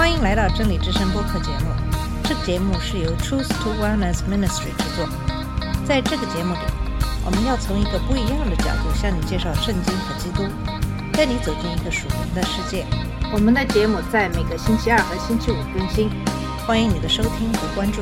欢迎来到真理之声播客节目。这个节目是由 Truth to Wellness Ministry 制作。在这个节目里，我们要从一个不一样的角度向你介绍圣经和基督，带你走进一个属灵的世界。我们的节目在每个星期二和星期五更新，欢迎你的收听和关注。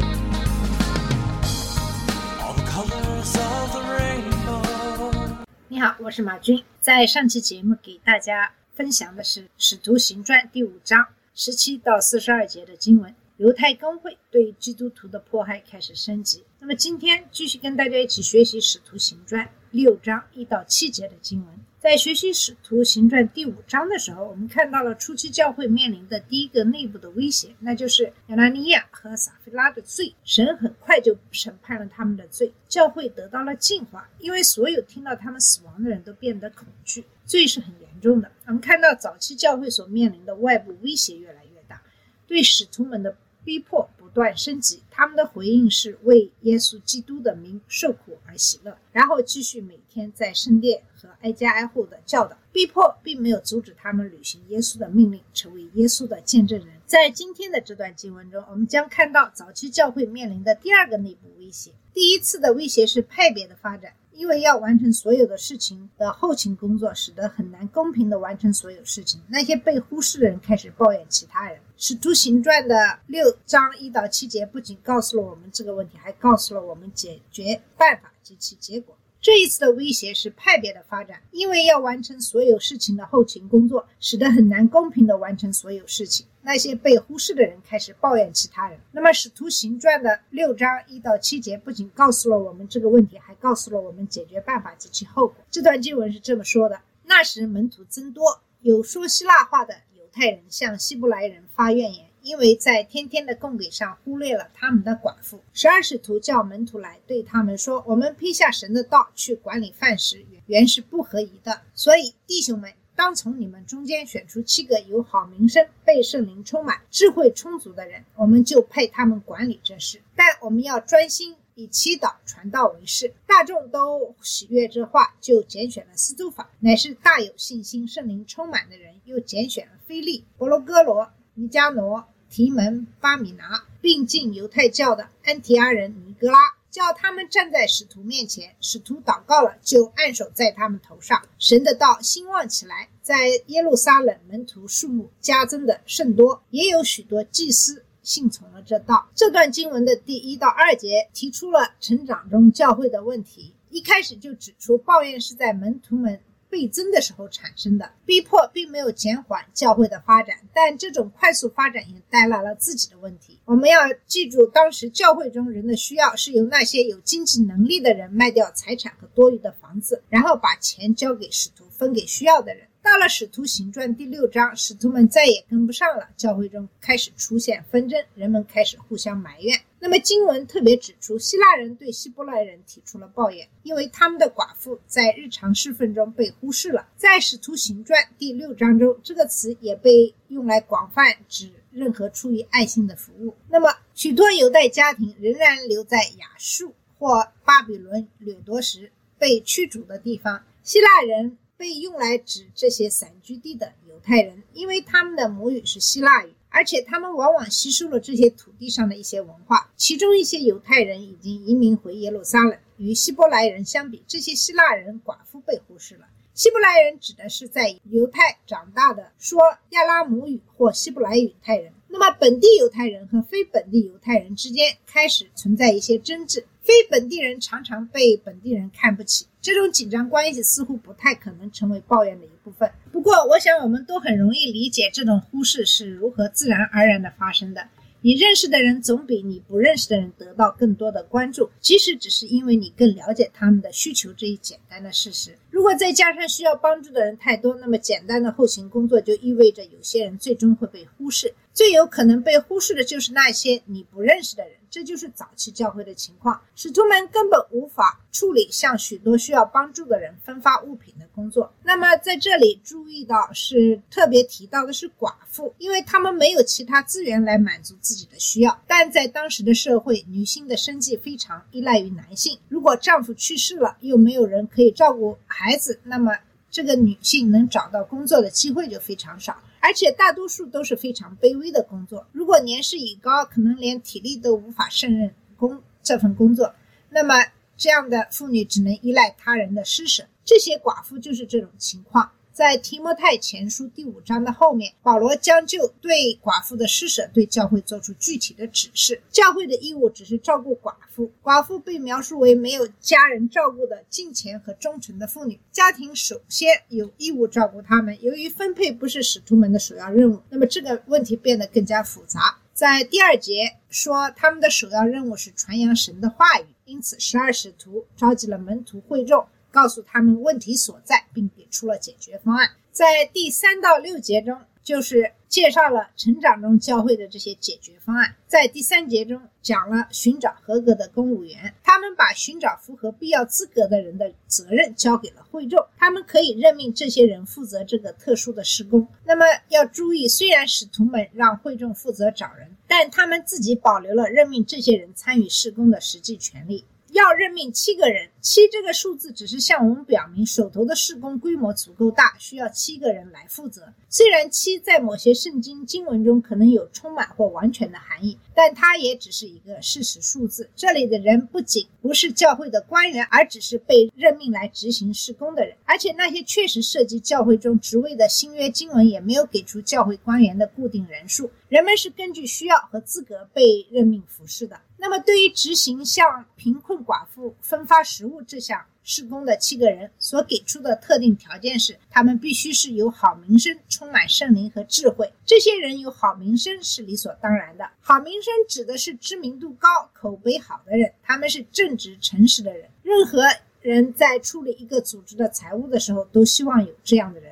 你好，我是马军。在上期节目给大家分享的是《使徒行传》第五章十七到四十二节的经文。犹太公会对基督徒的迫害开始升级。那么今天继续跟大家一起学习《使徒行传》六章一到七节的经文。在学习《使徒行传》第五章的时候，我们看到了初期教会面临的第一个内部的威胁，那就是亚拿尼亚和撒菲拉的罪。神很快就审判了他们的罪，教会得到了净化，因为所有听到他们死亡的人都变得恐惧。罪是很严重的。我们看到早期教会所面临的外部威胁越来越大，对使徒们的逼迫断升级，他们的回应是为耶稣基督的名受苦而喜乐，然后继续每天在圣殿和挨家挨户的教导。逼迫并没有阻止他们履行耶稣的命令，成为耶稣的见证人。在今天的这段经文中，我们将看到早期教会面临的第二个内部威胁。第一次的威胁是派别的发展。因为要完成所有的事情的后勤工作，使得很难公平地完成所有事情。那些被忽视的人开始抱怨其他人。《使徒行传》的六章一到七节不仅告诉了我们这个问题，还告诉了我们解决办法及其结果。这一次的威胁是派别的发展，因为要完成所有事情的后勤工作，使得很难公平地完成所有事情。那些被忽视的人开始抱怨其他人。那么，《使徒行传》的六章一到七节不仅告诉了我们这个问题，还告诉了我们解决办法及其后果。这段经文是这么说的：那时门徒增多，有说希腊话的犹太人向希伯来人发怨言。因为在天天的供给上忽略了他们的寡妇。十二使徒叫门徒来，对他们说：“我们披下神的道去管理饭食，原是不合宜的。所以弟兄们，当从你们中间选出七个有好名声、被圣灵充满、智慧充足的人，我们就派他们管理这事。但我们要专心。”以祈祷传道为事，大众都喜悦这话，就拣选了司徒法，乃是大有信心、圣灵充满的人；又拣选了菲利、伯罗哥罗、尼加罗、提门、巴米拿，并进犹太教的安提阿人尼格拉，叫他们站在使徒面前。使徒祷告了，就按手在他们头上。神的道兴旺起来，在耶路撒冷门徒数目加增的甚多，也有许多祭司。信从了这道。这段经文的第一到二节提出了成长中教会的问题，一开始就指出抱怨是在门徒们倍增的时候产生的，逼迫并没有减缓教会的发展，但这种快速发展也带来了自己的问题。我们要记住，当时教会中人的需要是由那些有经济能力的人卖掉财产和多余的房子，然后把钱交给使徒分给需要的人。到了《使徒行传》第六章，使徒们再也跟不上了，教会中开始出现纷争，人们开始互相埋怨。那么经文特别指出，希腊人对希伯来人提出了抱怨，因为他们的寡妇在日常侍奉中被忽视了。在《使徒行传》第六章中，这个词也被用来广泛指任何出于爱心的服务。那么，许多犹太家庭仍然留在亚述或巴比伦掠夺时被驱逐的地方，希腊人。被用来指这些散居地的犹太人，因为他们的母语是希腊语，而且他们往往吸收了这些土地上的一些文化。其中一些犹太人已经移民回耶路撒冷。与希伯来人相比，这些希腊人寡妇被忽视了。希伯来人指的是在犹太长大的说亚拉姆语或希伯来语犹太人。那么，本地犹太人和非本地犹太人之间开始存在一些争执。非本地人常常被本地人看不起，这种紧张关系似乎不太可能成为抱怨的一部分。不过，我想我们都很容易理解这种忽视是如何自然而然的发生的。你认识的人总比你不认识的人得到更多的关注，即使只是因为你更了解他们的需求这一简单的事实。如果再加上需要帮助的人太多，那么简单的后勤工作就意味着有些人最终会被忽视。最有可能被忽视的就是那些你不认识的人。这就是早期教会的情况，使徒们根本无法处理向许多需要帮助的人分发物品的工作。那么在这里注意到是特别提到的是寡妇，因为他们没有其他资源来满足自己的需要。但在当时的社会，女性的生计非常依赖于男性，如果丈夫去世了，又没有人可以照顾孩孩子，那么这个女性能找到工作的机会就非常少。而且大多数都是非常卑微的工作。如果年事已高，可能连体力都无法胜任工这份工作，那么这样的妇女只能依赖他人的施舍。这些寡妇就是这种情况。在提摩太前书第五章的后面，保罗将就对寡妇的施舍对教会做出具体的指示。教会的义务只是照顾寡妇，寡妇被描述为没有家人照顾的敬虔和忠诚的妇女。家庭首先有义务照顾他们。由于分配不是使徒们的首要任务，那么这个问题变得更加复杂。在第二节说，他们的首要任务是传扬神的话语，因此十二使徒召集了门徒会众。告诉他们问题所在，并给出了解决方案。在第三到六节中，就是介绍了成长中教会的这些解决方案。在第三节中，讲了寻找合格的公务员，他们把寻找符合必要资格的人的责任交给了会众，他们可以任命这些人负责这个特殊的施工。那么要注意，虽然使徒们让会众负责找人，但他们自己保留了任命这些人参与施工的实际权利。要任命七个人，七这个数字只是向我们表明手头的施工规模足够大，需要七个人来负责。虽然七在某些圣经经文中可能有充满或完全的含义，但它也只是一个事实数字。这里的人不仅不是教会的官员，而只是被任命来执行施工的人。而且那些确实涉及教会中职位的新约经文也没有给出教会官员的固定人数，人们是根据需要和资格被任命服侍的。那么，对于执行向贫困寡妇分发食物这项施工的七个人所给出的特定条件是，他们必须是有好名声、充满圣灵和智慧。这些人有好名声是理所当然的。好名声指的是知名度高、口碑好的人，他们是正直、诚实的人。任何人在处理一个组织的财务的时候，都希望有这样的人。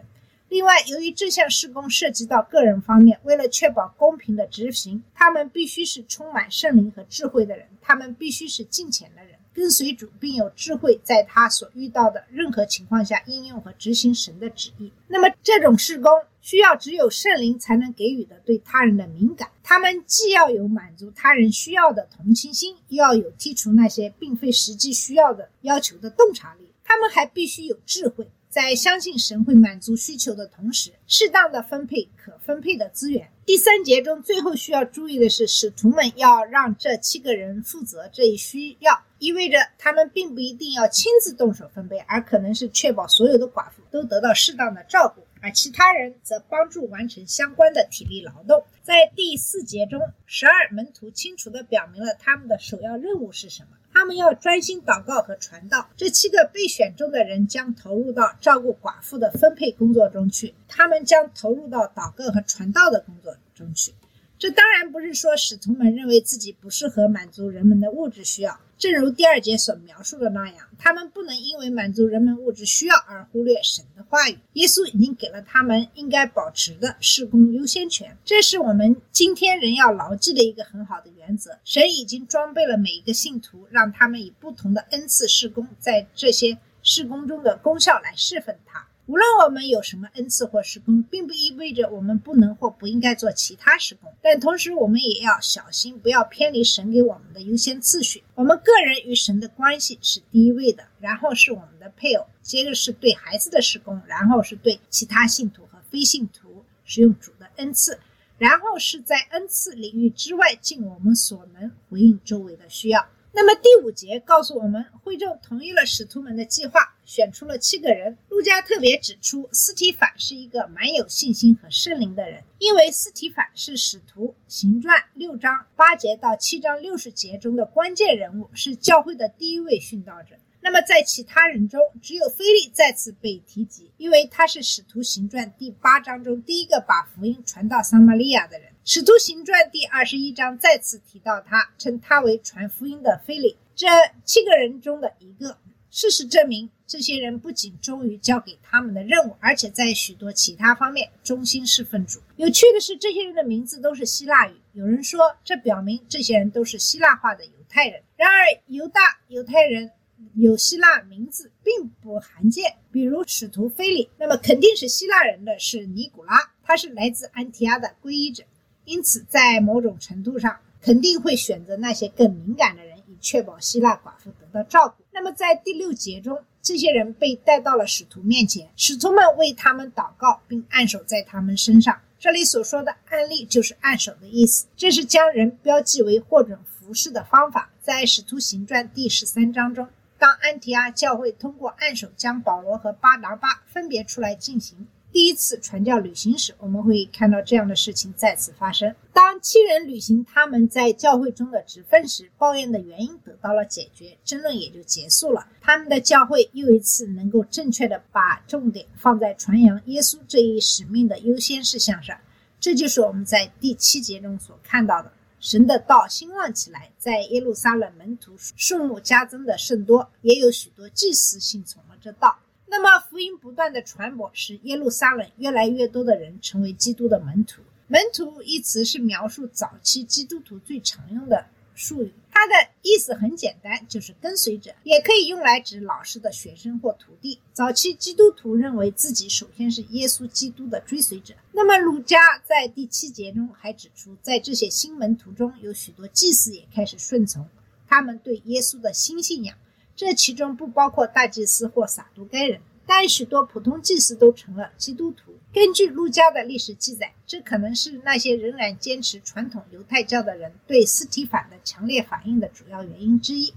另外，由于这项施工涉及到个人方面，为了确保公平的执行，他们必须是充满圣灵和智慧的人，他们必须是敬虔的人，跟随主，并有智慧，在他所遇到的任何情况下应用和执行神的旨意。那么，这种施工需要只有圣灵才能给予的对他人的敏感。他们既要有满足他人需要的同情心，又要有剔除那些并非实际需要的要求的洞察力。他们还必须有智慧。在相信神会满足需求的同时，适当的分配可分配的资源。第三节中最后需要注意的是，使徒们要让这七个人负责这一需要，意味着他们并不一定要亲自动手分配，而可能是确保所有的寡妇都得到适当的照顾，而其他人则帮助完成相关的体力劳动。在第四节中，十二门徒清楚地表明了他们的首要任务是什么。他们要专心祷告和传道。这七个被选中的人将投入到照顾寡妇的分配工作中去。他们将投入到祷告和传道的工作中去。这当然不是说使徒们认为自己不适合满足人们的物质需要。正如第二节所描述的那样，他们不能因为满足人们物质需要而忽略神的话语。耶稣已经给了他们应该保持的施工优先权，这是我们今天人要牢记的一个很好的原则。神已经装备了每一个信徒，让他们以不同的恩赐施工，在这些施工中的功效来侍奉他。无论我们有什么恩赐或施工，并不意味着我们不能或不应该做其他施工。但同时，我们也要小心，不要偏离神给我们的优先次序。我们个人与神的关系是第一位的，然后是我们的配偶，接着是对孩子的施工，然后是对其他信徒和非信徒使用主的恩赐，然后是在恩赐领域之外尽我们所能回应周围的需要。那么第五节告诉我们，会众同意了使徒们的计划，选出了七个人。路加特别指出，斯提凡是一个蛮有信心和圣灵的人，因为斯提凡是使徒行传六章八节到七章六十节中的关键人物，是教会的第一位殉道者。那么在其他人中，只有菲利再次被提及，因为他是使徒行传第八章中第一个把福音传到撒玛利亚的人。使徒行传第二十一章再次提到他，称他为传福音的菲利，这七个人中的一个。事实证明，这些人不仅忠于交给他们的任务，而且在许多其他方面忠心侍奉主。有趣的是，这些人的名字都是希腊语。有人说，这表明这些人都是希腊化的犹太人。然而，犹大犹太人有希腊名字并不罕见，比如使徒菲利，那么肯定是希腊人的是尼古拉，他是来自安提亚的皈依者。因此，在某种程度上，肯定会选择那些更敏感的，确保希腊寡妇得到照顾。那么，在第六节中，这些人被带到了使徒面前，使徒们为他们祷告，并按手在他们身上。这里所说的按立就是按手的意思，这是将人标记为获准服侍的方法。在《使徒行传》第十三章中，当安提阿教会通过按手将保罗和巴拿巴分别出来进行第一次传教旅行时，我们会看到这样的事情再次发生。当七人履行他们在教会中的职分时，抱怨的原因得到了解决，争论也就结束了。他们的教会又一次能够正确的把重点放在传扬耶稣这一使命的优先事项上。这就是我们在第七节中所看到的。神的道兴旺起来，在耶路撒冷门徒数目加增的甚多，也有许多祭司信从了这道。那么福音不断的传播，使耶路撒冷越来越多的人成为基督的门徒。门徒一词是描述早期基督徒最常用的术语，它的意思很简单，就是跟随者，也可以用来指老师的学生或徒弟。早期基督徒认为自己首先是耶稣基督的追随者。那么鲁加在第七节中还指出，在这些新门徒中有许多祭司也开始顺从他们对耶稣的新信仰，这其中不包括大祭司或撒都该人。但许多普通祭司都成了基督徒。根据路加的历史记载，这可能是那些仍然坚持传统犹太教的人对斯提反的强烈反应的主要原因之一。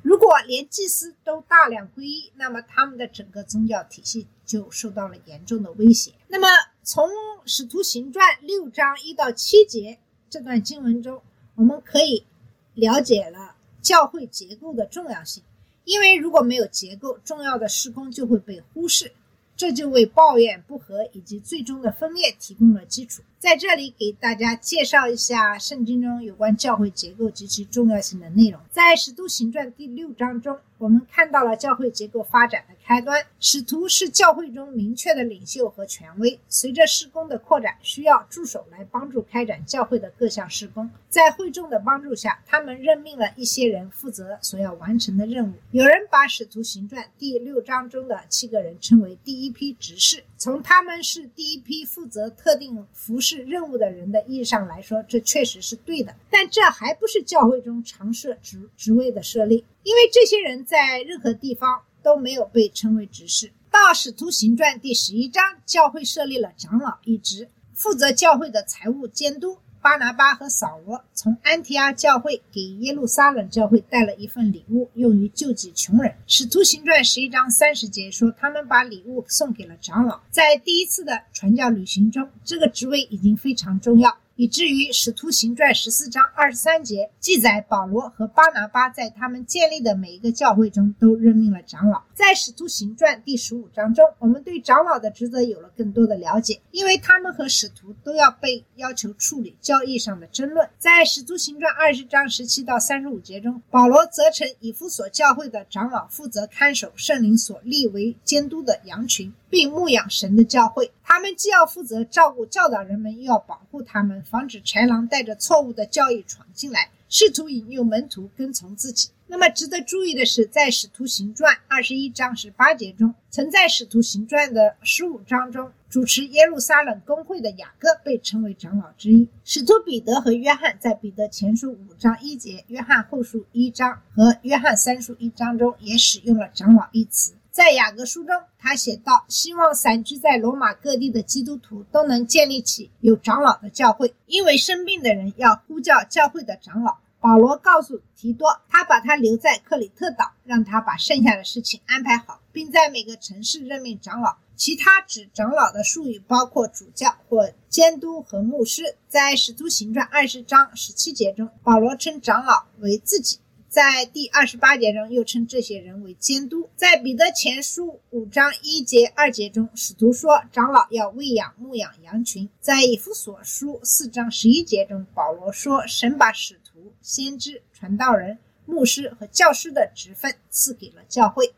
如果连祭司都大量皈依，那么他们的整个宗教体系就受到了严重的威胁。那么，从《使徒行传》六章一到七节这段经文中，我们可以了解了教会结构的重要性。因为如果没有结构，重要的施工就会被忽视，这就为抱怨不和以及最终的分裂提供了基础。在这里给大家介绍一下圣经中有关教会结构及其重要性的内容。在《使徒行传》第六章中，我们看到了教会结构发展的开端。使徒是教会中明确的领袖和权威。随着施工的扩展，需要助手来帮助开展教会的各项施工。在会众的帮助下，他们任命了一些人负责所要完成的任务。有人把《使徒行传》第六章中的七个人称为第一批执事。从他们是第一批负责特定服饰任务的人的意义上来说，这确实是对的。但这还不是教会中常设职职位的设立，因为这些人在任何地方都没有被称为执事。到使徒行传第十一章，教会设立了长老一职，负责教会的财务监督。巴拿巴和扫罗从安提阿教会给耶路撒冷教会带了一份礼物，用于救济穷人。使徒行传十一章三十节说，他们把礼物送给了长老。在第一次的传教旅行中，这个职位已经非常重要。以至于《使徒行传》十四章二十三节记载，保罗和巴拿巴在他们建立的每一个教会中都任命了长老。在《使徒行传》第十五章中，我们对长老的职责有了更多的了解，因为他们和使徒都要被要求处理交易上的争论。在《使徒行传》二十章十七到三十五节中，保罗责成以弗所教会的长老负责看守圣灵所立为监督的羊群。并牧养神的教会，他们既要负责照顾教导人们，又要保护他们，防止豺狼带着错误的教义闯进来，试图引诱门徒跟从自己。那么，值得注意的是，在《使徒行传》二十一章十八节中，曾在《使徒行传》的十五章中主持耶路撒冷公会的雅各被称为长老之一。使徒彼得和约翰在《彼得前书》五章一节、《约翰后书》一章和《约翰三书》一章中也使用了“长老”一词。在雅各书中，他写道：“希望散居在罗马各地的基督徒都能建立起有长老的教会，因为生病的人要呼叫教会的长老。”保罗告诉提多，他把他留在克里特岛，让他把剩下的事情安排好，并在每个城市任命长老。其他指长老的术语包括主教或监督和牧师。在《使徒行传》二十章十七节中，保罗称长老为自己。在第二十八节中，又称这些人为监督。在彼得前书五章一节、二节中，使徒说长老要喂养、牧养羊群。在以弗所书四章十一节中，保罗说神把使徒、先知、传道人、牧师和教师的职分赐给了教会。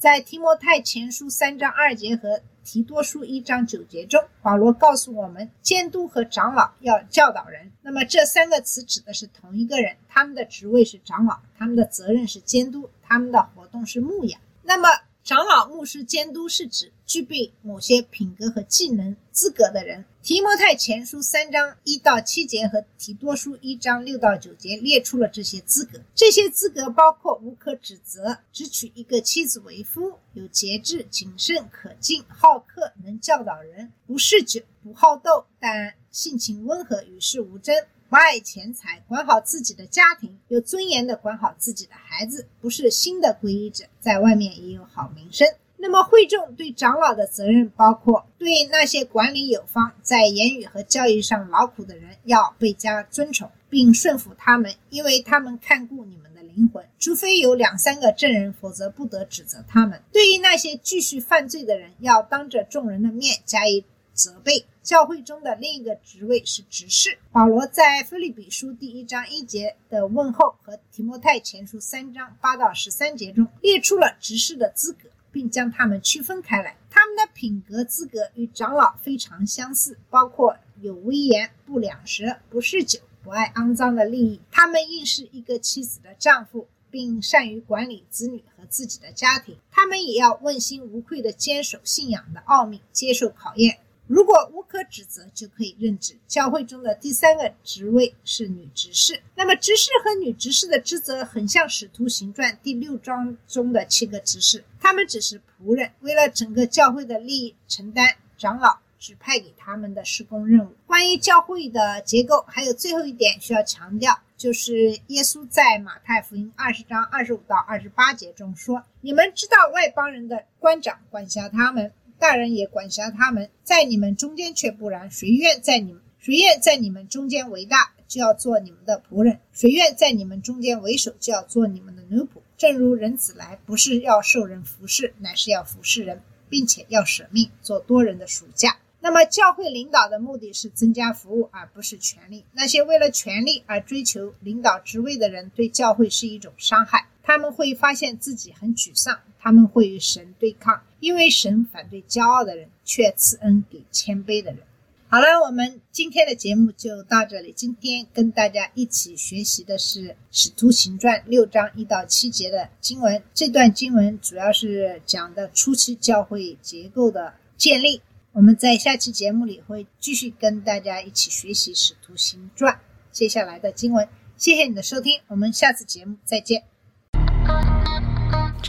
在提摩太前书三章二节和提多书一章九节中，保罗告诉我们，监督和长老要教导人。那么这三个词指的是同一个人，他们的职位是长老，他们的责任是监督，他们的活动是牧养。那么长老、牧师、监督是指具备某些品格和技能资格的人。提摩太前书三章一到七节和提多书一章六到九节列出了这些资格。这些资格包括无可指责、只娶一个妻子为夫、有节制、谨慎、可敬、好客、能教导人、不嗜酒、不好斗，但性情温和、与世无争。不爱钱财，管好自己的家庭，有尊严的管好自己的孩子，不是新的皈依者，在外面也有好名声。那么会众对长老的责任包括对那些管理有方、在言语和教育上劳苦的人要倍加尊崇，并顺服他们，因为他们看顾你们的灵魂。除非有两三个证人，否则不得指责他们。对于那些继续犯罪的人，要当着众人的面加以责备。教会中的另一个职位是执事。保罗在腓立比书第一章一节的问候和提摩太前书三章八到十三节中列出了执事的资格，并将他们区分开来。他们的品格资格与长老非常相似，包括有威严、不两舌、不嗜酒、不爱肮脏的利益。他们应是一个妻子的丈夫，并善于管理子女和自己的家庭。他们也要问心无愧地坚守信仰的奥秘，接受考验。如果无可指责，就可以任职。教会中的第三个职位是女执事。那么，执事和女执事的职责很像《使徒行传》第六章中的七个执事，他们只是仆人，为了整个教会的利益，承担长老指派给他们的施工任务。关于教会的结构，还有最后一点需要强调，就是耶稣在马太福音二十章二十五到二十八节中说：“你们知道外邦人的官长管辖他们。”大人也管辖他们，在你们中间却不然。谁愿在你们谁愿在你们中间为大，就要做你们的仆人；谁愿在你们中间为首，就要做你们的奴仆。正如人子来，不是要受人服侍，乃是要服侍人，并且要舍命做多人的属下。那么，教会领导的目的是增加服务，而不是权力。那些为了权力而追求领导职位的人，对教会是一种伤害。他们会发现自己很沮丧，他们会与神对抗。因为神反对骄傲的人，却赐恩给谦卑的人。好了，我们今天的节目就到这里。今天跟大家一起学习的是《使徒行传》六章一到七节的经文。这段经文主要是讲的初期教会结构的建立。我们在下期节目里会继续跟大家一起学习《使徒行传》接下来的经文。谢谢你的收听，我们下次节目再见。